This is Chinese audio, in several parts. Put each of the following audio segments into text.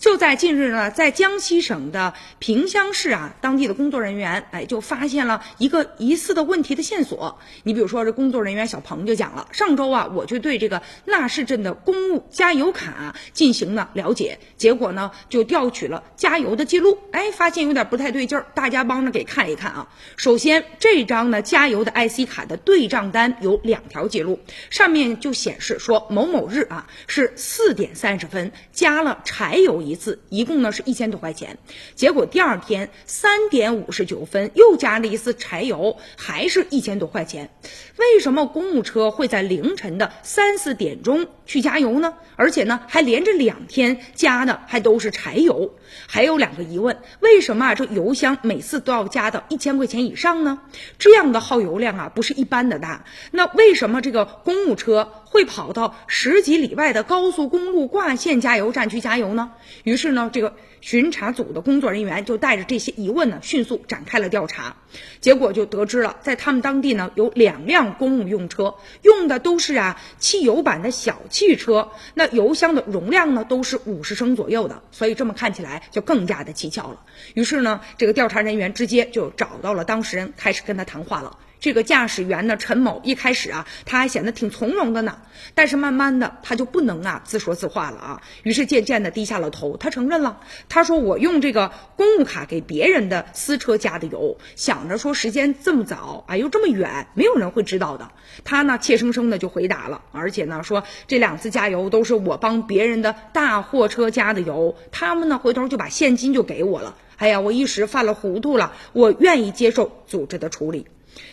就在近日呢，在江西省的萍乡市啊，当地的工作人员哎就发现了一个疑似的问题的线索。你比如说，这工作人员小鹏就讲了，上周啊，我就对这个纳市镇的公务加油卡进行了了解，结果呢就调取了加油的记录，哎，发现有点不太对劲儿，大家帮着给看一看啊。首先，这张呢加油的 IC 卡的对账单有两条记录，上面就显示说某某日啊是四点三十分加了柴油一一次，一共呢是一千多块钱。结果第二天三点五十九分又加了一次柴油，还是一千多块钱。为什么公务车会在凌晨的三四点钟去加油呢？而且呢还连着两天加的还都是柴油。还有两个疑问：为什么啊这油箱每次都要加到一千块钱以上呢？这样的耗油量啊不是一般的大。那为什么这个公务车会跑到十几里外的高速公路挂线加油站去加油呢？于是呢，这个巡查组的工作人员就带着这些疑问呢，迅速展开了调查。结果就得知了，在他们当地呢，有两辆公务用车，用的都是啊汽油版的小汽车，那油箱的容量呢都是五十升左右的，所以这么看起来就更加的蹊跷了。于是呢，这个调查人员直接就找到了当事人，开始跟他谈话了。这个驾驶员呢，陈某一开始啊，他还显得挺从容的呢，但是慢慢的他就不能啊自说自话了啊，于是渐渐的低下了头，他承认了，他说我用这个公务卡给别人的私车加的油，想着说时间这么早啊，又这么远，没有人会知道的。他呢怯生生的就回答了，而且呢说这两次加油都是我帮别人的大货车加的油，他们呢回头就把现金就给我了。哎呀，我一时犯了糊涂了，我愿意接受组织的处理。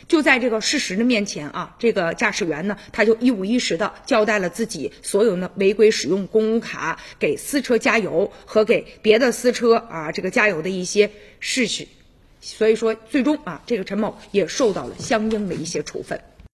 就在这个事实的面前啊，这个驾驶员呢，他就一五一十的交代了自己所有的违规使用公务卡给私车加油和给别的私车啊这个加油的一些事实，所以说最终啊，这个陈某也受到了相应的一些处分。